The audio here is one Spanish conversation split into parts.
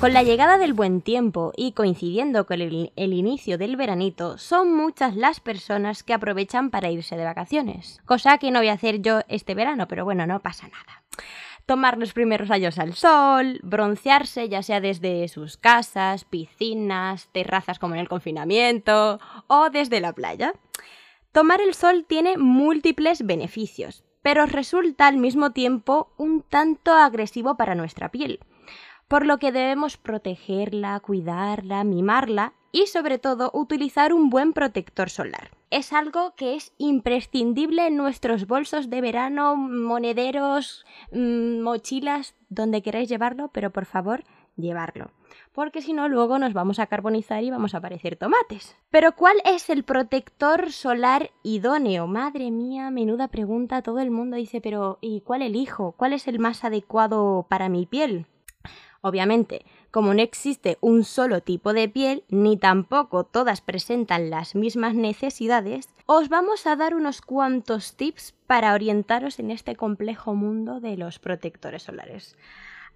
Con la llegada del buen tiempo y coincidiendo con el, inicio del veranito, son muchas las personas que aprovechan para irse de vacaciones. Cosa que no voy a hacer yo este verano, pero bueno, no pasa nada. Tomar los primeros rayos al sol, broncearse ya sea desde sus casas, piscinas, terrazas como en el confinamiento o desde la playa. Tomar el sol tiene múltiples beneficios, pero resulta al mismo tiempo un tanto agresivo para nuestra piel por lo que debemos protegerla, cuidarla, mimarla y sobre todo utilizar un buen protector solar. Es algo que es imprescindible en nuestros bolsos de verano, monederos, mmm, mochilas, donde queráis llevarlo, pero por favor, llevarlo. Porque si no, luego nos vamos a carbonizar y vamos a parecer tomates. Pero ¿cuál es el protector solar idóneo? Madre mía, menuda pregunta. Todo el mundo dice, pero ¿y cuál elijo? ¿Cuál es el más adecuado para mi piel? Obviamente, como no existe un solo tipo de piel, ni tampoco todas presentan las mismas necesidades, os vamos a dar unos cuantos tips para orientaros en este complejo mundo de los protectores solares.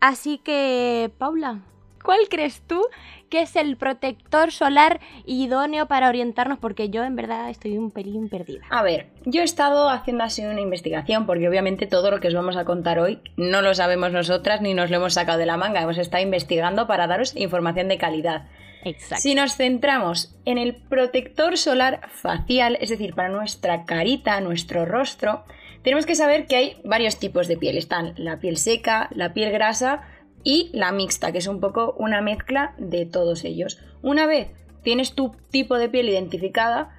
Así que, Paula, ¿cuál crees tú que es el protector solar idóneo para orientarnos? Porque yo en verdad estoy un pelín perdida. A ver, yo he estado haciendo así una investigación porque obviamente todo lo que os vamos a contar hoy no lo sabemos nosotras ni nos lo hemos sacado de la manga. Hemos estado investigando para daros información de calidad. Exacto. Si nos centramos en el protector solar facial, es decir, para nuestra carita, nuestro rostro, tenemos que saber que hay varios tipos de piel. Están la piel seca, la piel grasa y la mixta, que es un poco una mezcla de todos ellos. Una vez tienes tu tipo de piel identificada,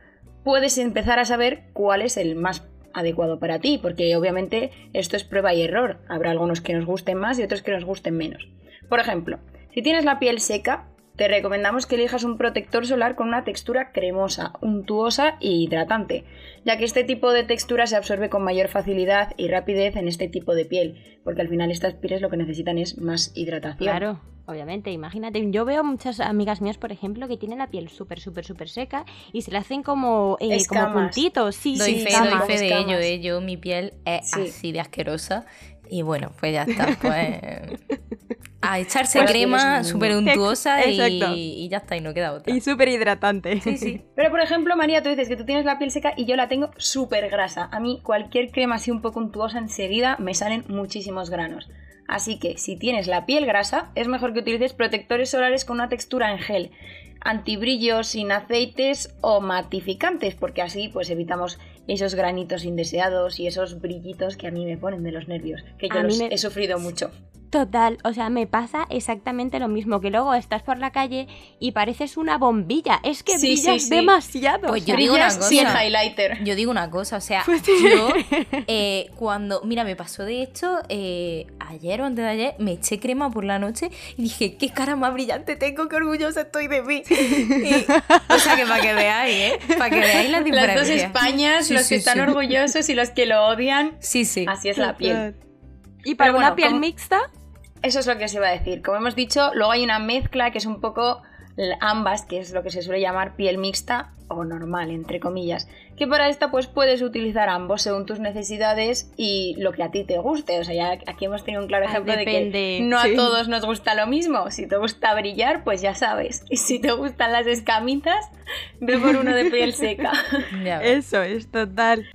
puedes empezar a saber cuál es el más adecuado para ti, porque obviamente esto es prueba y error. Habrá algunos que nos gusten más y otros que nos gusten menos. Por ejemplo, si tienes la piel seca, te recomendamos que elijas un protector solar con una textura cremosa, untuosa e hidratante, ya que este tipo de textura se absorbe con mayor facilidad y rapidez en este tipo de piel, porque al final estas pieles lo que necesitan es más hidratación. Claro. Obviamente, imagínate, yo veo muchas amigas mías, por ejemplo, que tienen la piel súper, súper, súper seca y se le hacen como, eh, como puntitos. Sí, doy sí, fe, escamas. doy fe de ello, eh. yo mi piel es Sí. así de asquerosa y bueno, pues ya está, pues a echarse crema súper untuosa y, y ya está, y no queda otra. Y súper hidratante. Sí, sí. Pero por ejemplo, María, tú dices que tú tienes la piel seca y yo la tengo súper grasa. A mí cualquier crema así un poco untuosa enseguida me salen muchísimos granos. Así que si tienes la piel grasa, es mejor que utilices protectores solares con una textura en gel, antibrillos sin aceites o matificantes, porque así pues evitamos esos granitos indeseados y esos brillitos que a mí me ponen de los nervios, que yo A mí los me- he sufrido mucho. Total, o sea, me pasa exactamente lo mismo, que luego estás por la calle y pareces una bombilla. Es que Sí, brillas sí, sí. demasiado. Pues o yo digo una Brillas sin cosa. highlighter. Yo digo una cosa, o sea, Pues yo eh, cuando, mira, me pasó de hecho eh, ayer o antes de ayer, me eché crema por la noche y dije, qué cara más brillante tengo, qué orgullosa estoy de mí. Y- o sea, que para que veáis, ¿eh? Para que veáis las Las diferencias. dos Españas, Sí, los sí, que están sí. orgullosos y los que lo odian. Sí, sí. Así es la piel. Y para Pero una bueno, piel como- mixta, Eso es lo que se iba a decir. Como hemos dicho, luego hay una mezcla que es un poco ambas, que es lo que se suele llamar piel mixta o normal, entre comillas. Que para esta pues puedes utilizar ambos según tus necesidades y lo que a ti te guste. O sea, ya aquí hemos tenido un claro Ah, ejemplo de que no sí. a todos nos gusta lo mismo. Si te gusta brillar, pues ya sabes. Y si te gustan las escamitas, ve por uno de piel seca. Eso es total.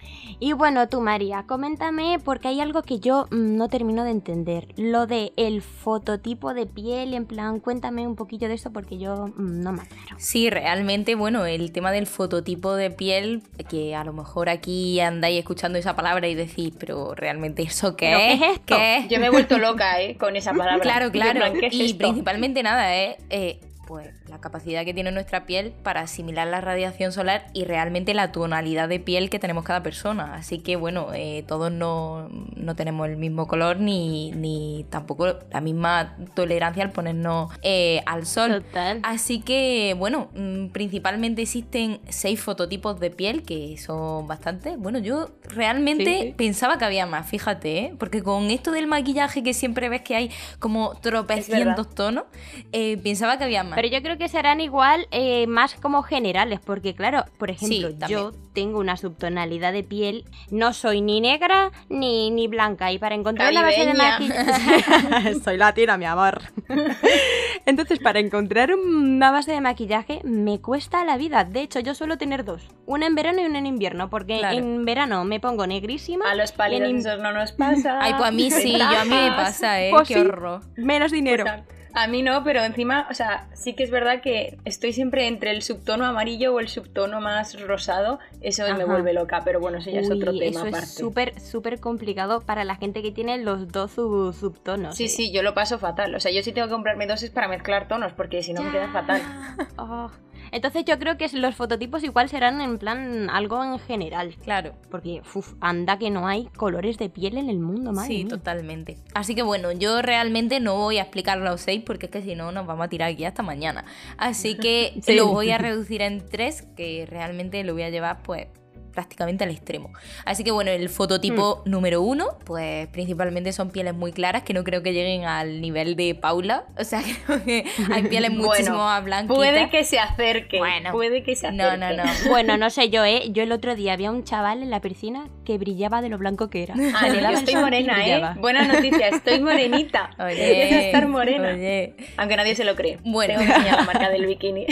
Y bueno, tú María, coméntame porque hay algo que yo mm, no termino de entender. Lo de el fototipo de piel, en plan, cuéntame un poquillo de eso porque yo mm, no me aclaro. Sí, realmente, bueno, el tema del fototipo de piel, que a lo mejor aquí andáis escuchando esa palabra y decís, pero realmente eso qué ¿Pero qué es? esto? ¿Qué es? Yo me he vuelto loca, ¿eh? Con esa palabra. Claro, claro. plan, ¿qué es y esto? principalmente nada, es eh, pues la capacidad que tiene nuestra piel para asimilar la radiación solar y realmente la tonalidad de piel que tenemos cada persona. Así que bueno, eh, todos no, no, tenemos el mismo color ni, ni, tampoco la misma tolerancia al ponernos eh, al sol. Total. Así que bueno, mm, principalmente existen seis fototipos de piel que son bastante. Bueno, yo realmente pensaba que había más, fíjate, ¿eh? porque con esto del maquillaje que siempre ves que hay como tropecientos tonos, eh, pensaba que había más. Pero yo creo que serán igual eh, más como generales, porque claro, por ejemplo, yo tengo una subtonalidad de piel, no soy ni negra ni, ni blanca, y para encontrar una base de maquillaje... soy latina, mi amor. Entonces, para encontrar una base de maquillaje me cuesta la vida. De hecho, yo suelo tener dos, una en verano y una en invierno, porque en verano me pongo negrísima. A los pálidos no nos pasa. Ay, pues a mí sí, yo a mí me pasa, ¿eh? Pues Qué horror. Menos dinero. Pues a mí no, pero encima, o sea, sí que es verdad que estoy siempre entre el subtono amarillo o el subtono más rosado. Eso me vuelve loca, pero bueno, eso ya es otro tema eso aparte. es súper, súper complicado para la gente que tiene los dos subtonos. Sí, ¿eh? sí, yo lo paso fatal. O sea, yo sí tengo que comprarme dosis para mezclar tonos, porque si no me queda fatal. Oh. Entonces yo creo que los fototipos igual serán en plan algo en general. Claro. Porque, uf, anda que no hay colores de piel en el mundo, madre Sí, totalmente. Así que bueno, yo realmente no voy a explicar los seis porque es que si no nos vamos a tirar aquí hasta mañana. Así que lo voy a reducir en tres, que realmente lo voy a llevar pues prácticamente al extremo. Así que bueno, el fototipo Hmm. número uno, pues principalmente son pieles muy claras, que no creo que lleguen al nivel de Paula. O sea, creo que hay pieles muchísimo Bueno, más blanquitas. Puede que se acerque. Bueno. puede que se acerque. No, no, no. Bueno, no sé yo, ¿eh? Yo el otro día había un chaval en la piscina que brillaba de lo blanco que era. Ah, yo estoy morena. ¿eh? Buena noticia, estoy morenita. Oye, estar morena. oye. Aunque nadie se lo cree. Bueno. Tengo que la marca del bikini.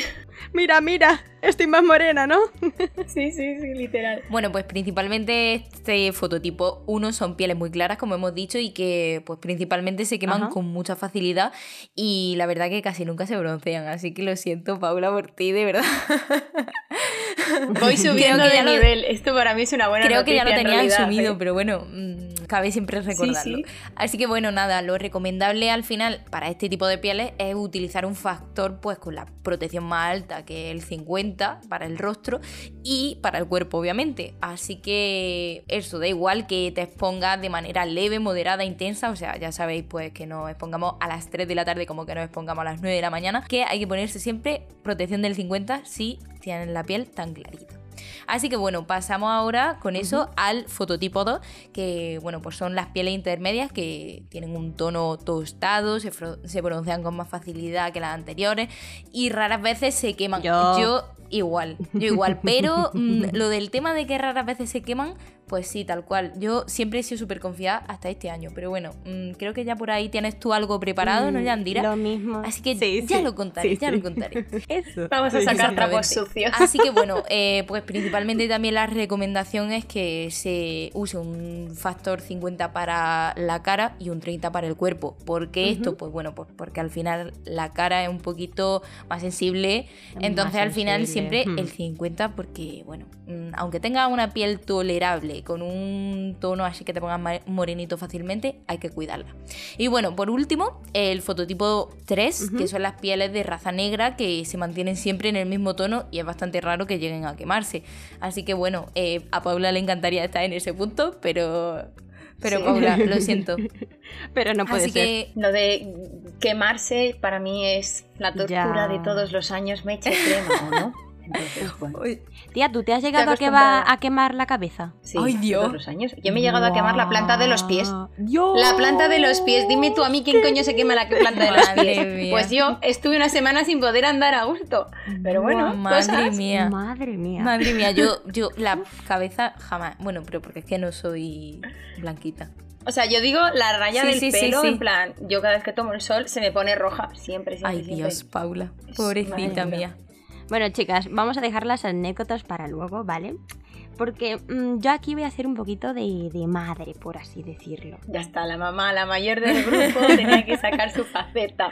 Mira, mira, estoy más morena, ¿no? sí, sí, sí, literal. Bueno, pues principalmente este fototipo 1 son pieles muy claras, como hemos dicho, y que pues principalmente se queman Ajá. con mucha facilidad y la verdad que casi nunca se broncean, así que lo siento Paula por ti, de verdad. Voy subiendo de lo- nivel. Esto para mí es una buena Creo que ya lo tenía asumido, ¿eh? pero bueno, mm, cabe siempre recordarlo. sí. Así que bueno, nada, lo recomendable al final para este tipo de pieles es utilizar un factor pues con la protección más alta que el 50 para el rostro y para el cuerpo obviamente. Así que eso, da igual que te expongas de manera leve, moderada, intensa, o sea, ya sabéis pues que nos expongamos a las 3 de la tarde como que nos expongamos a las 9 de la mañana, que hay que ponerse siempre protección del 50 si tienen la piel tan clarita. Así que bueno, pasamos ahora con eso al fototipo 2, que bueno, pues son las pieles intermedias que tienen un tono tostado, se, se broncean con más facilidad que las anteriores y raras veces se queman. Yo. Igual, yo igual, pero mm, lo del tema de que raras veces se queman, pues sí, tal cual. Yo siempre he sido súper confiada hasta este año, pero bueno, mm, creo que ya por ahí tienes tú algo preparado, ¿no, Mm, Yandira? Lo mismo. Así que Sí, ya sí. lo contaré, Sí, ya sí. lo contaré. Eso. Vamos a sacar trapos sucios. Así que bueno, eh, pues principalmente también la recomendación es que se use un factor 50 para la cara y un 30 para el cuerpo. ¿Por qué esto? Pues bueno, pues porque al final la cara es un poquito más sensible. Más Entonces al final sensible. Siempre Hmm. el 50 porque bueno, mm, aunque tenga una piel tolerable con un tono así que te pongas morenito fácilmente, hay que cuidarla. Y bueno, por último, el fototipo 3, que son las pieles de raza negra que se mantienen siempre en el mismo tono y es bastante raro que lleguen a quemarse. Así que bueno, eh, a Paula le encantaría estar en ese punto, pero... Pero Sí. Paula, lo siento. Pero no puede Así ser. que Lo de quemarse para mí es la tortura Ya. de todos los años me echa crema, ¿o no? Entonces, bueno. Tía, ¿tú te has llegado a, que acostumbrada. va a quemar la cabeza? Sí, Ay, Dios. todos los años. Yo me he llegado a quemar la planta de los pies. Dios. La planta de los pies. Dime tú a mí quién coño se quema la planta de los pies. Pues yo estuve una semana sin poder andar a gusto. Pero bueno, madre cosas. mía. Madre mía. Madre mía, yo, yo la cabeza jamás. Bueno, pero porque es que no soy blanquita. O sea, yo digo la raya Sí, del sí, pelo, sí. en plan, yo cada vez que tomo el sol se me pone roja. Siempre, siempre. Ay, siempre. Dios, Paula. Pobrecita mía. Bueno, chicas, vamos a dejar las anécdotas para luego, ¿vale? Porque mm, yo aquí voy a hacer un poquito de, de madre, por así decirlo. Ya está, la mamá, la mayor del grupo, tenía que sacar su faceta.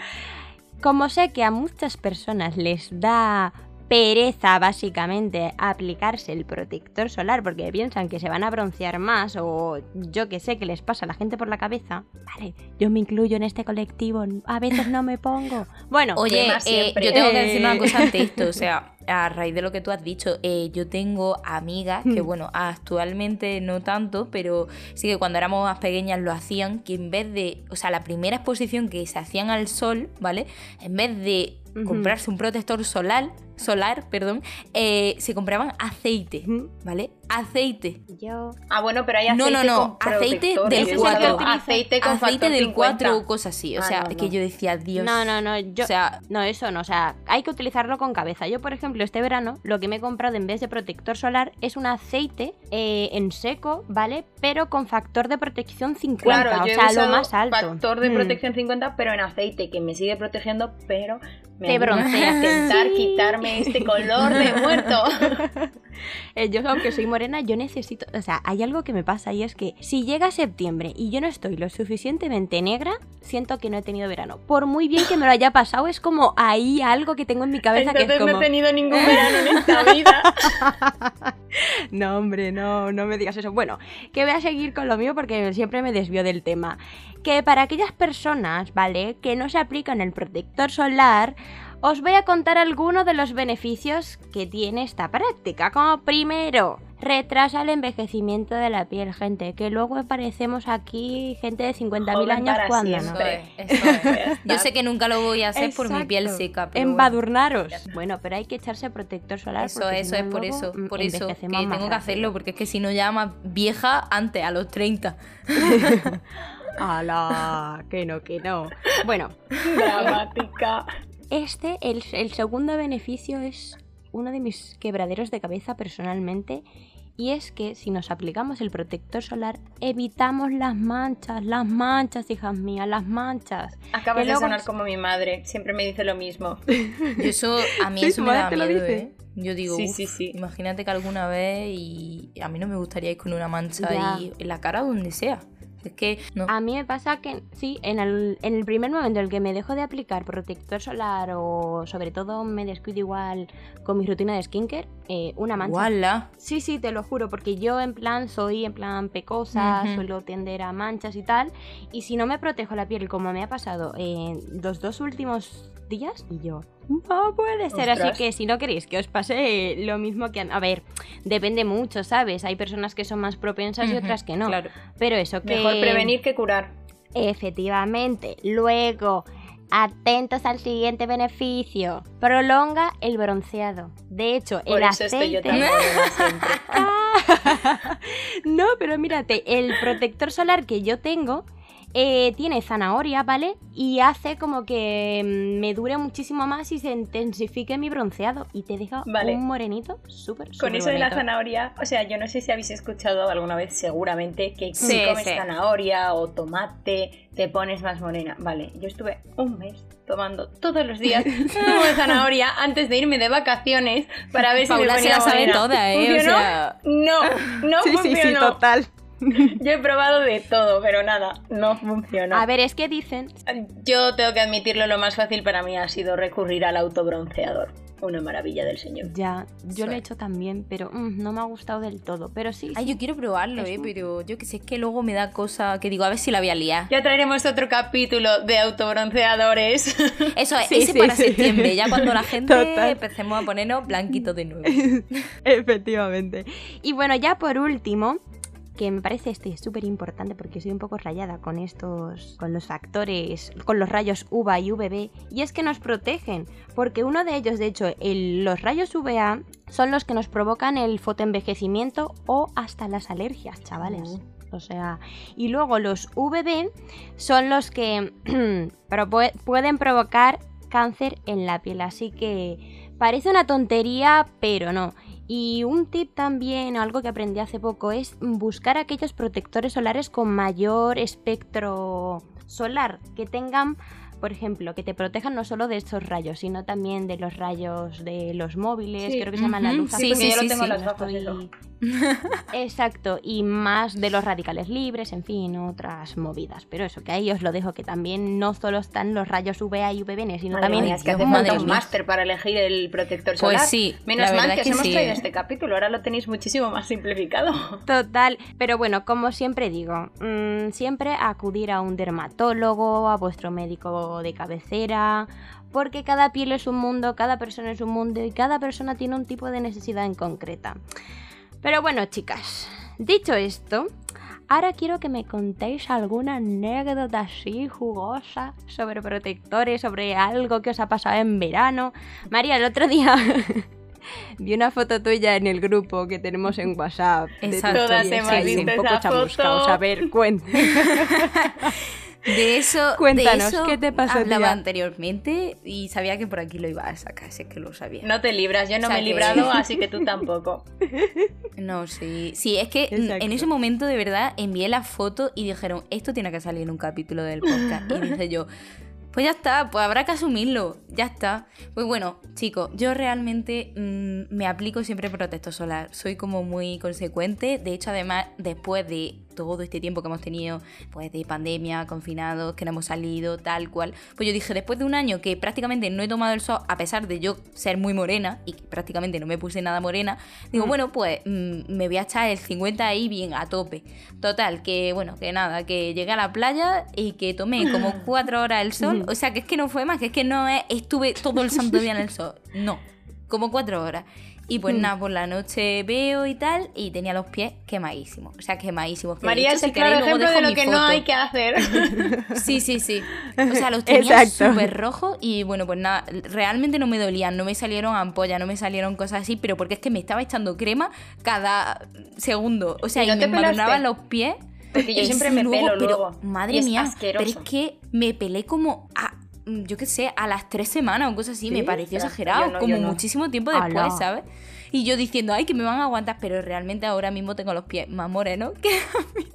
Como sé que a muchas personas les da pereza básicamente aplicarse el protector solar porque piensan que se van a broncear más o yo que sé que les pasa a la gente por la cabeza. Vale, yo me incluyo en este colectivo, a veces no me pongo. Bueno, Oye, eh, yo tengo que decir una Eh. cosa ante esto, o sea, a raíz de lo que tú has dicho, eh, yo tengo amigas que, Hmm. bueno, actualmente no tanto, pero sí que cuando éramos más pequeñas lo hacían, que en vez de, o sea, la primera exposición que se hacían al sol, ¿vale? En vez de comprarse un protector solar, solar, perdón, eh, se compraban aceite. ¿vale? Aceite. yo Ah, bueno, pero hay aceite No, no, no, con aceite del yo he cuatro. usado Aceite con aceite factor del 50. 4 o cosas así. O Ah, sea, no, no. que yo decía, Dios. No, no, no, yo... O sea, No, eso no, o sea, hay que utilizarlo con cabeza. Yo, por ejemplo, este verano lo que me he comprado en vez de protector solar es un aceite eh, en seco, ¿vale? Pero con factor de protección 50, Claro, o yo he sea, lo más alto. factor de Mm. protección 50, pero en aceite, que me sigue protegiendo, pero me Te broncea. a intentar Sí. quitarme este color de muerto. Yo, aunque soy morena, yo necesito. O sea, hay algo que me pasa y es que si llega septiembre y yo no estoy lo suficientemente negra, siento que no he tenido verano. Por muy bien que me lo haya pasado, es como ahí algo que tengo en mi cabeza que Entonces es como. no he tenido ningún verano en esta vida. No, hombre, no, no me digas eso. Bueno, que voy a seguir con lo mío porque siempre me desvío del tema. Que para aquellas personas, ¿vale? Que no se aplican el protector solar, os voy a contar algunos de los beneficios que tiene esta práctica. Como primero, retrasa el envejecimiento de la piel, gente. Que luego parecemos aquí gente de 50.000 Joven años cuando no. es, eso es. Yo sé que nunca lo voy a hacer por mi piel seca. Pero. Embadurnaros. Bueno, pero hay que echarse protector solar. Eso, eso es por eso, por eso que tengo que hacerlo, porque es que si no ya más vieja antes, a los 30. ¡Hala! Que no, que no. Bueno, Dramática. Este, el, el segundo beneficio es uno de mis quebraderos de cabeza personalmente. Y es que si nos aplicamos el protector solar, evitamos las manchas, las manchas, hijas mías, las manchas. Acabas de sonar como mi madre, siempre me dice lo mismo. Yo eso, a mí Sí, eso me da miedo, dice. ¿eh? Yo digo, Sí, "Uf, sí, sí. imagínate que alguna vez y a mí no me gustaría ir con una mancha Ya. ahí en la cara donde sea. Es que no. A mí me pasa que, sí, en el, en el primer momento en el que me dejo de aplicar protector solar o sobre todo me descuido igual con mi rutina de skincare, eh, una mancha. Guala. Sí, sí, te lo juro, porque yo en plan soy en plan pecosa, Ujú. suelo tender a manchas y tal, y si no me protejo la piel como me ha pasado en los dos últimos días, y yo, no puede ser, así que si no queréis que os pase lo mismo que a, a ver, depende mucho, ¿sabes? Hay personas que son más propensas y otras que no, Claro. pero eso que... Mejor prevenir que curar. Efectivamente. Luego, atentos al siguiente beneficio. Prolonga el bronceado. De hecho, Por el eso estoy yo aceite... morena siempre. no, pero mírate, el protector solar que yo tengo eh, tiene zanahoria, ¿vale? Y hace como que mm, me dure muchísimo más y se intensifique mi bronceado. Y te deja Vale. un morenito súper, Con súper eso de la zanahoria, o sea, yo no sé si habéis escuchado alguna vez, seguramente, que si Sí, comes sí. zanahoria o tomate te pones más morena. Vale, yo estuve un mes tomando todos los días zumo de zanahoria antes de irme de vacaciones para ver si me Paula se ponía la sabe morena. toda, ¿eh? O sea- No, no Sí, sí, sí, total. Yo he probado de todo, pero nada, no funcionó. A ver, es que dicen... Yo tengo que admitirlo, lo más fácil para mí ha sido recurrir al autobronceador. Una maravilla del señor. Ya, yo lo he hecho también, pero mm, no me ha gustado del todo. Pero sí, Ay, sí. yo quiero probarlo, Es ¿eh? un- Pero yo que sé, es que luego me da cosa que digo, a ver si la voy a liar. Ya traeremos otro capítulo de autobronceadores. Eso es, Sí, ese sí, para sí. septiembre, ya cuando la gente Total. empecemos a ponernos blanquitos de nuevo. Efectivamente. Y bueno, ya por último, que me parece este súper importante porque soy un poco rayada con estos, con los factores, con los rayos UVA y UVB, y es que nos protegen, porque uno de ellos, de hecho, el- los rayos UVA son los que nos provocan el fotoenvejecimiento o hasta las alergias, chavales. O sea, y luego los VB son los que pueden provocar cáncer en la piel, así que parece una tontería, pero no. Y un tip también, algo que aprendí hace poco, es buscar aquellos protectores solares con mayor espectro solar, que tengan, por ejemplo, que te protejan no solo de estos rayos, sino también de los rayos de los móviles, Sí. creo que se llama la luz sí, azul. sí, yo lo tengo en Estoy-. Exacto, y más de los radicales libres, en fin, otras movidas. Pero eso, que ahí os lo dejo, que también no solo están los rayos UVA y UVB, sino Madre también mía, es que hace un máster para elegir el protector Pues solar. sí, Menos mal que os que hemos sí, traído ¿eh? este capítulo, ahora lo tenéis muchísimo más simplificado. Total, pero bueno, como siempre digo, mm, siempre acudir a un dermatólogo, a vuestro médico de cabecera, porque cada piel es un mundo, cada persona es un mundo y cada persona tiene un tipo de necesidad en concreta. Pero bueno, chicas, dicho esto, ahora quiero que me contéis alguna anécdota así jugosa sobre protectores, sobre algo que os ha pasado en verano. María, el otro día vi una foto tuya en el grupo que tenemos en WhatsApp. Exacto. Todas hemos visto un poco esa foto. A ver, cuenta. De eso, de Cuéntanos, eso ¿qué te pasó, hablaba tía? anteriormente y sabía que por aquí lo iba a sacar, si es que lo sabía. No te libras, yo no O sea me he que- librado, así que tú tampoco. No, sí. Sí, es que Exacto. en ese momento de verdad envié la foto y dijeron, esto tiene que salir en un capítulo del podcast. Y dije yo, pues ya está, pues habrá que asumirlo, ya está. Pues bueno, chicos, yo realmente mm, me aplico siempre protector solar. Soy como muy consecuente. De hecho, además, después de todo este tiempo que hemos tenido, pues de pandemia, confinados, que no hemos salido, tal cual, pues yo dije, después de un año que prácticamente no he tomado el sol, a pesar de yo ser muy morena y que prácticamente no me puse nada morena, digo, bueno, pues mm, me voy a echar el 50 ahí bien a tope. Total, que bueno, que nada, que llegué a la playa y que tomé como cuatro horas el sol, o sea, que es que no fue más, que es que no es- estuve todo el santo día en el sol, no, como cuatro horas. Y pues nada, por la noche veo y tal, y tenía los pies quemadísimos. O sea, quemadísimos. que María es si el claro queréis, ejemplo de lo que no hay que hacer. Sí, sí, sí. O sea, los tenía súper rojos y bueno, pues nada, realmente no me dolían, no me salieron ampollas, no me salieron cosas así, pero porque es que me estaba echando crema cada segundo. O sea, ¿Y no me pelaste? los pies. Porque yo siempre me luego, pelo pero, luego. Madre y es mía, asqueroso. pero es que me pelé como mm, yo qué sé, a las tres semanas o cosas así, ¿Sí? me pareció exagerado, no, como no. muchísimo tiempo después. ¿sabes? Y yo diciendo, ay, que me van a aguantar, pero realmente ahora mismo tengo los pies más morenos que la mierda.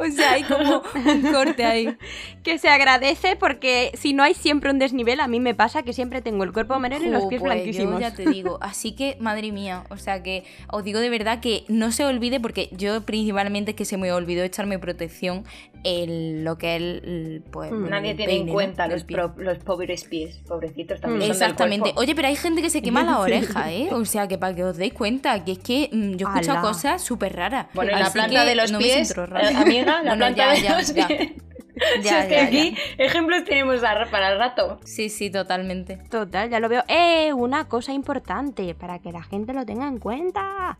O sea, hay como un corte ahí. que se agradece porque si no hay siempre un desnivel, a mí me pasa que siempre tengo el cuerpo menor y los pies pues, blanquísimos. Yo ya te digo, así que, madre mía, o sea que os digo de verdad que no se olvide, porque yo principalmente es que se me olvidó echarme protección en lo que es el, el, pues, bueno, Nadie el tiene en cuenta los, pro- los pobres pies, pobrecitos también. Exactamente. Oye, pero hay gente que se quema la oreja, ¿eh? O sea, que para que os deis cuenta, que es que mm, yo he escuchado Ala. cosas súper raras. Bueno, en la planta que de los no pies, la Bueno, planta ya, de ya, los ya. pies. Si Ya, es que aquí ya. ejemplos tenemos para el rato. Sí, sí, totalmente. Total, ya lo veo. ¡Eh! Una cosa importante para que la gente lo tenga en cuenta.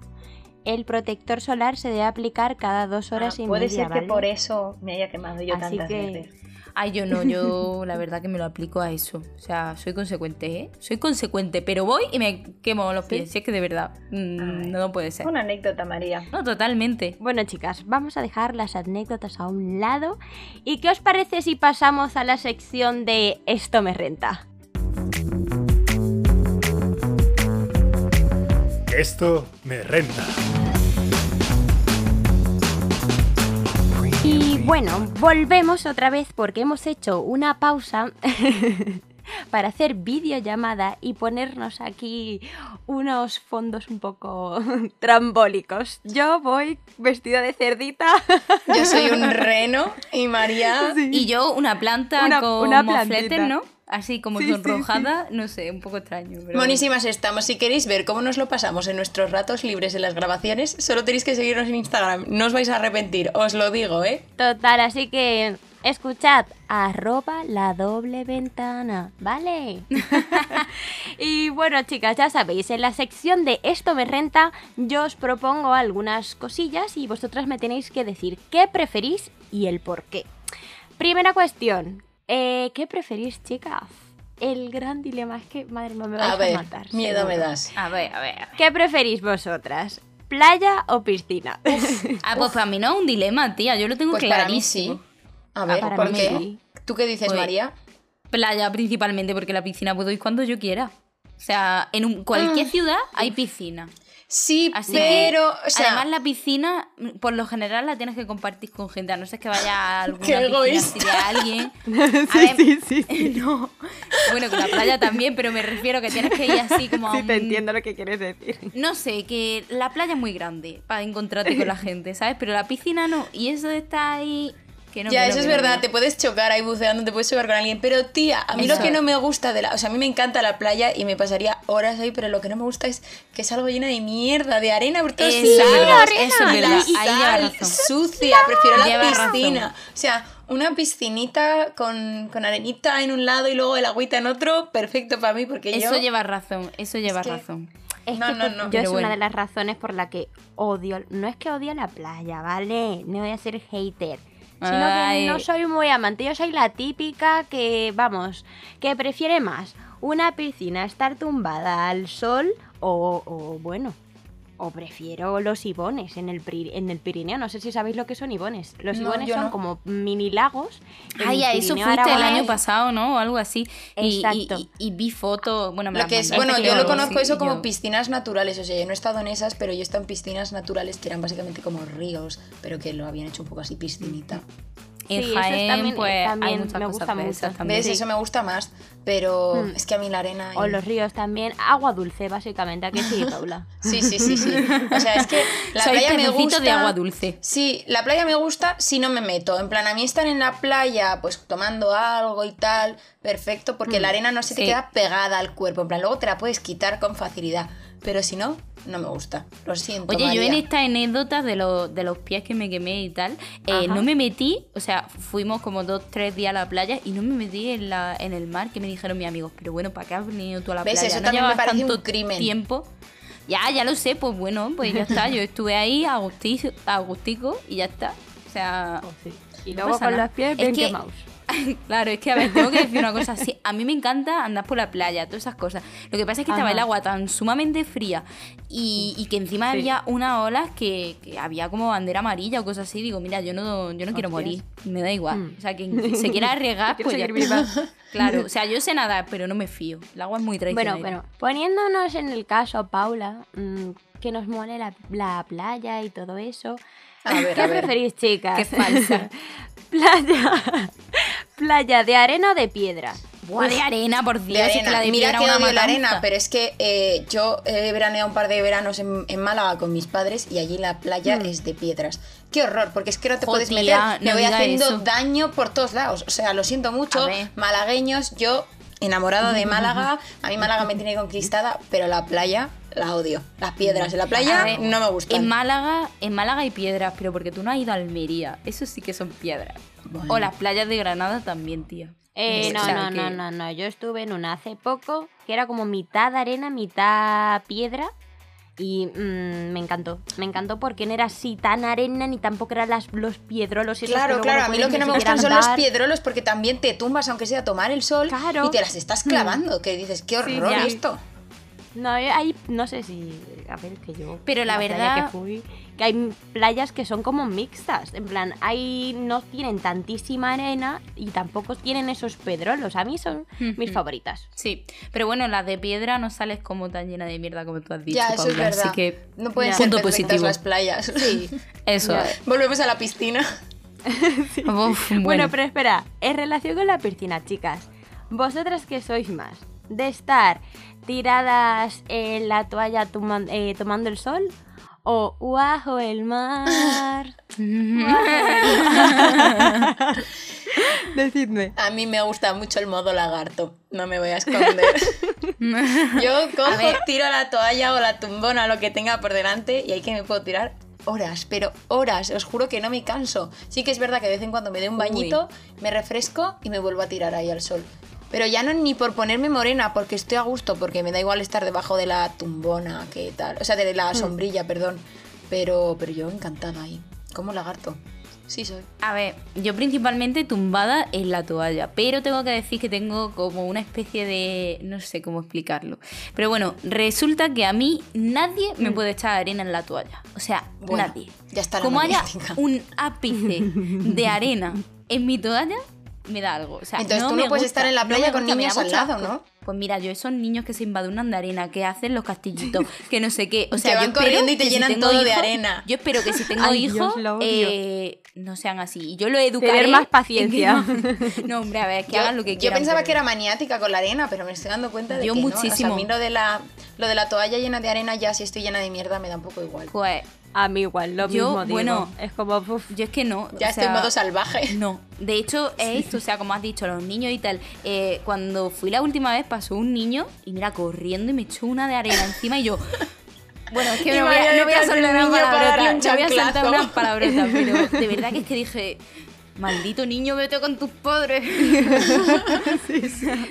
El protector solar se debe aplicar cada dos horas Ah, y puede media, ser que ¿vale? por eso me haya quemado yo Así tantas que- veces. Ay, yo no, yo la verdad que me lo aplico a eso. O sea, soy consecuente, ¿eh? Soy consecuente, pero voy y me quemo los pies. Si es que de verdad, mm, Ay. no puede ser. Una anécdota, María. No, totalmente. Bueno, chicas, vamos a dejar las anécdotas a un lado. ¿Y qué os parece si pasamos a la sección de Esto me renta? Esto me renta. Y bueno, volvemos otra vez porque hemos hecho una pausa para hacer videollamada y ponernos aquí unos fondos un poco trambólicos. Yo voy vestida de cerdita. Yo soy un reno y María. Y yo una planta Una- con una mofletes. ¿no? Así como Sí, sí, sonrojada, no sé, un poco extraño. Pero Monísimas estamos. Si queréis ver cómo nos lo pasamos en nuestros ratos libres en las grabaciones, solo tenéis que seguirnos en Instagram. No os vais a arrepentir, os lo digo, ¿eh? Total, así que escuchad arroba la doble ventana, ¿vale? y bueno, chicas, ya sabéis, en la sección de esto me renta, yo os propongo algunas cosillas y vosotras me tenéis que decir qué preferís y el por qué. Primera cuestión, eh, ¿qué preferís, chicas? El gran dilema es que, madre mía, me vais A matar. miedo me das. A ver, a ver. a ver. ¿Qué preferís vosotras? ¿Playa o piscina? Ah, pues para mí no es un dilema, tía. Yo lo tengo Pues para mí clarísimo. sí. A ver, para ¿por mí qué? sí. ¿Tú qué dices, Pues- María? Playa principalmente, porque la piscina puedo ir cuando yo quiera. O sea, en un- cualquier Ah. ciudad hay piscina. Sí, Así pero. que, o sea, además la piscina, por lo general la tienes que compartir con gente, a no ser que vaya a alguna Qué piscina de alguien. A Sí, ver, sí, sí, sí. No. Bueno, con la playa también, pero me refiero que tienes que ir así como a Sí, te un- entiendo lo que quieres decir. No sé, que la playa es muy grande para encontrarte con la gente, ¿sabes? Pero la piscina no. Y eso de estar ahí. Que no, ya, que no, eso es que no, verdad, te puedes chocar ahí buceando, te puedes chocar con alguien. Pero tía, a mí Eso. lo que no me gusta de la. O sea, a mí me encanta la playa y me pasaría horas ahí, pero lo que no me gusta es que es algo lleno de mierda, de arena por todos Eso es lados. verdad, y eso es la verdad, sal ahí razón. sucia, prefiero la razón. piscina. O sea, una piscinita con, con arenita en un lado y luego el agüita en otro, perfecto para mí, porque Eso yo. lleva razón, eso lleva que- razón. Es No, que no, no. yo Pero es bueno. una de las razones por la que odio, no es que odie la playa, ¿vale? No voy a ser hater. Sino Ay. que no soy muy amante, yo soy la típica que, vamos, que prefiere más una piscina, estar tumbada al sol o, o, bueno, o prefiero los ibones en el, en el Pirineo. No sé si sabéis lo que son ibones. Los No, ibones son no. como mini lagos. Ay, a eso fuiste el año pasado, ¿no? O algo así. Y, y- Exacto. y- y vi fotos. Bueno, me Lo que es, bueno, yo lo conozco así, eso como yo- piscinas naturales, o sea, yo no he estado en esas, pero yo he estado en piscinas naturales que eran básicamente como ríos, pero que lo habían hecho un poco así piscinita. En Sí, eso Jaén, también- pues hay también muchas me gusta mucho. esas también. ¿Ves? Sí. Eso me gusta más, pero Hmm. es que a mí la arena... O los ríos también. Agua dulce, básicamente. ¿A que sí, Paula? Sí, sí, sí, sí. O sea, es que la Soy playa me gusta... de agua dulce. Sí, la playa me gusta si no me meto. En plan, a mí estar en la playa, pues tomando algo y tal, perfecto, porque la arena no se te Sí. queda pegada al cuerpo. En plan, luego te la puedes quitar con facilidad. Pero si no, no me gusta. Lo siento. Oye, yo en esta anécdota de, los de los pies que me quemé y tal, eh, no me metí, o sea, fuimos como dos, tres días a la playa y no me metí en, la, en el mar, que me dijeron mis amigos, pero bueno, ¿para qué has venido tú a la ¿Ves? playa? Eso ¿No también me parece un tanto crimen". tiempo? Ya, ya lo sé, pues bueno, pues ya está, yo estuve ahí a gustico, a gustico y ya está. O sea, Y No luego pasa con nada. los pies Es bien que- quemados. claro, es que a ver, tengo que decir una cosa así. A mí me encanta andar por la playa, todas esas cosas. Lo que pasa es que estaba Ajá. el agua tan sumamente fría y, y que encima Sí. había unas olas que, que había como bandera amarilla o cosas así. Digo, mira, yo no, yo no quiero morir, me da igual. Mm. O sea, quien se quiera arriesgar, pues ya. Claro, o sea, yo sé nadar, pero no me fío. El agua es muy Bueno, traicionera. bueno, poniéndonos en el caso, Paula, mm, que nos mole la, la playa y todo eso. A ver, ¿Qué a ver. preferís, chicas? Qué falsa. playa. Playa de arena o de piedra. Buah, de arena, por Dios, De es que arena. la de Mira que una odio la arena, pero es que eh, yo he veraneado un par de veranos en, en Málaga con mis padres y allí la playa es de piedras. Qué horror, porque es que no te Jo, puedes meter. Me no voy haciendo eso. daño por todos lados. O sea, lo siento mucho. Malagueños, yo enamorado de Málaga. A mí Málaga me tiene conquistada, pero la playa la odio. Las piedras en la playa ver, no me gustan. En Málaga, en Málaga hay piedras, pero porque tú no has ido a Almería. Eso sí que son piedras. Bueno. O las playas de Granada también, tía. Eh, O no, sea, no, que- no, no, no. Yo estuve en una hace poco que era como mitad arena, mitad piedra. Y mm, me encantó. Me encantó porque no era así tan arena ni tampoco eran las, los piedrolos. que Claro, claro, a mí lo que no me gustan son los piedrolos porque también te tumbas aunque sea a tomar el sol Claro. y te las estás clavando, que dices, qué Sí, horror ya. esto. No, eh, hay, no sé si. A ver, que yo. Pero la verdad- que fui, que hay playas que son como mixtas. En plan, hay. No tienen tantísima arena y tampoco tienen esos pedrolos. A mí son mis favoritas. Sí, pero bueno, las de piedra no sales como tan llena de mierda como tú has dicho. Ya, eso es Paula, verdad. Así que no pueden Ya. ser Punto perfectas positivo. las playas. Sí. eso. Ya. Volvemos a la piscina. Uf, Bueno. bueno, pero espera, en relación con la piscina, chicas, ¿vosotras qué sois más? ¿De estar tiradas en la toalla toma- eh, tomando el sol? ¿O bajo el mar? Decidme. A mí me gusta mucho el modo lagarto, no me voy a esconder. Yo cojo, ver. tiro la toalla o la tumbona, lo que tenga por delante, y ahí que me puedo tirar horas, pero horas, os juro que no me canso. Sí que es verdad que de vez en cuando me doy un bañito, me refresco y me vuelvo a tirar ahí al sol. Pero ya no ni por ponerme morena, porque estoy a gusto, porque me da igual estar debajo de la tumbona, que tal. O sea, de la sombrilla, perdón. Pero, pero yo encantada ahí. Como lagarto. Sí soy. A ver, yo principalmente tumbada en la toalla, pero tengo que decir que tengo como una especie de... no sé cómo explicarlo. Pero bueno, resulta que a mí nadie me puede echar arena en la toalla. O sea, Bueno, nadie. ya está la Como haya un ápice de arena en mi toalla, me da algo. O sea, Entonces tú me no puedes gusta, estar en la no playa con gusta, niños al mucho lado, asco. ¿no? pues mira, yo esos niños que se invadunan de arena, que hacen los castillitos, que no sé qué. O Que sea, yo van espero corriendo y te que si llenan tengo todo de hijos- arena. Yo espero que si tengo hijos, eh, no sean así. Y yo lo educaré. Tener más en que paciencia. no- No, hombre, a ver, que Yo, hagan lo que yo quieran. pensaba pero- que era maniática con la arena, pero me estoy dando cuenta de Yo que no. O sea, muchísimo. a mí lo de, la, lo de la toalla llena de arena, ya si estoy llena de mierda, me da un poco igual. Pues A mí igual, lo Yo, mismo digo. bueno, es como, uf, yo es que no. Ya o estoy en sea, modo salvaje. No, de hecho es esto, o sea, como has dicho, los niños y tal. eh, cuando fui la última vez pasó un niño y mira, corriendo y me echó una de arena encima y yo... Bueno, es que no voy, a, no voy a soltar una palabrota, un no voy a soltar una palabrota, pero de verdad que es que dije... Maldito niño, vete con tus padres.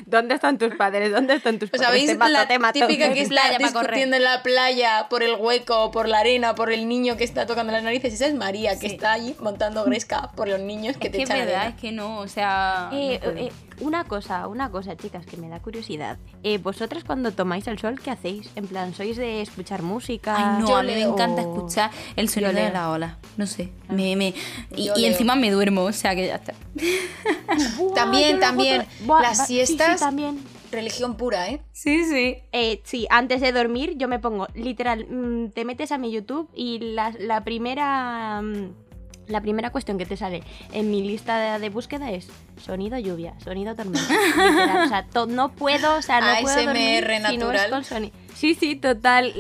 ¿dónde están tus padres? ¿Dónde están tus ¿Os padres? sabéis Te mato, la típica que está discutiendo en la playa por el hueco, por la arena, por el niño que está tocando las narices? Esa es María, que Sí. está allí montando gresca por los niños que es te que es echan verdad, arena. es que no, o sea... Eh, no eh, una cosa, una cosa, chicas, que me da curiosidad. Eh, ¿Vosotras cuando tomáis el sol, qué hacéis? En plan, ¿sois de escuchar música? Ay, no, yo a mí me encanta escuchar el sonido de la ola. No sé. Me, me... Y, encima me duermo, o sea que ya está. Buah, También, también, Buah, las va- sí, sí, siestas- también. Religión pura, ¿eh? Sí, sí. Eh, sí, antes de dormir yo me pongo, literal, mm, te metes a mi YouTube y la, la primera... la primera cuestión que te sale en mi lista de, de búsqueda es sonido lluvia, sonido tormenta. literal, o sea, to- no puedo, o sea, no puedo dormir si no es natural. con sonido. Sí, sí, total,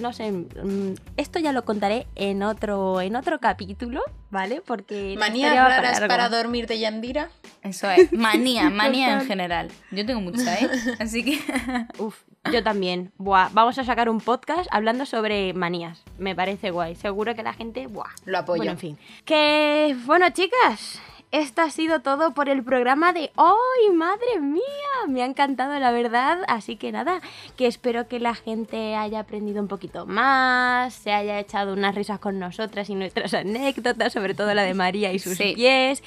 no sé, mm, esto ya lo contaré en otro en otro capítulo, ¿vale? Porque Manías para raras largo. para dormir de Yandira. Eso es. Manía, manía en general. Yo tengo mucha, ¿eh? Así que. Uf, yo también. Buah, vamos a sacar un podcast hablando sobre manías. Me parece guay. Seguro que la gente, buah. Lo apoyo. Bueno, en fin. Que, bueno, chicas, esto ha sido todo por el programa de hoy. Madre mía, me ha encantado, la verdad. Así que nada, que espero que la gente haya aprendido un poquito más, se haya echado unas risas con nosotras y nuestras anécdotas, sobre todo la de María y sus Sí. pies.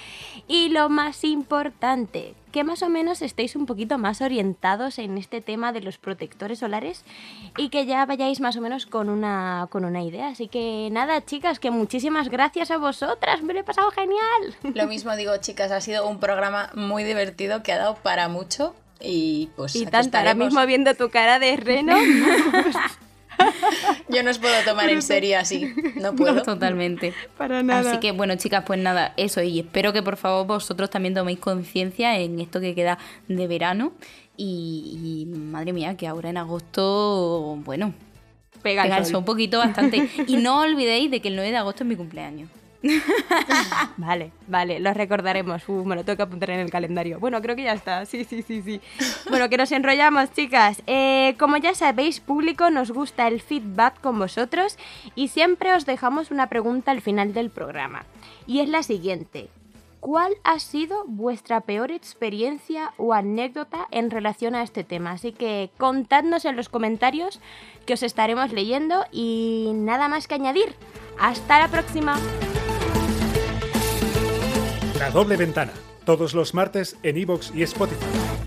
Y lo más importante, que más o menos estéis un poquito más orientados en este tema de los protectores solares y que ya vayáis más o menos con una, con una idea. Así que nada, chicas, que muchísimas gracias a vosotras, me lo he pasado genial. Lo mismo digo, chicas, ha sido un programa muy divertido que ha dado para mucho. Y pues. y tanto, ahora mismo viendo tu cara de reno. Yo no os puedo tomar en serio así. No puedo. Totalmente. Para nada. Así que bueno, chicas, pues nada, eso. Y espero que por favor vosotros también toméis conciencia en esto que queda de verano. Y, y, madre mía, que ahora en agosto, bueno, Pega el pegarse sol. un poquito bastante. Y no olvidéis de que el 9 de agosto es mi cumpleaños. Vale, vale, lo recordaremos. Uh, me lo tengo que apuntar en el calendario. Bueno, creo que ya está. Sí, sí, sí, sí. Bueno, que nos enrollamos, chicas. Eh, como ya sabéis, público, nos gusta el feedback con vosotros y siempre os dejamos una pregunta al final del programa. Y es la siguiente. ¿Cuál ha sido vuestra peor experiencia o anécdota en relación a este tema? Así que contadnos en los comentarios que os estaremos leyendo y nada más que añadir. Hasta la próxima. La doble ventana, todos los martes en iVoox y Spotify.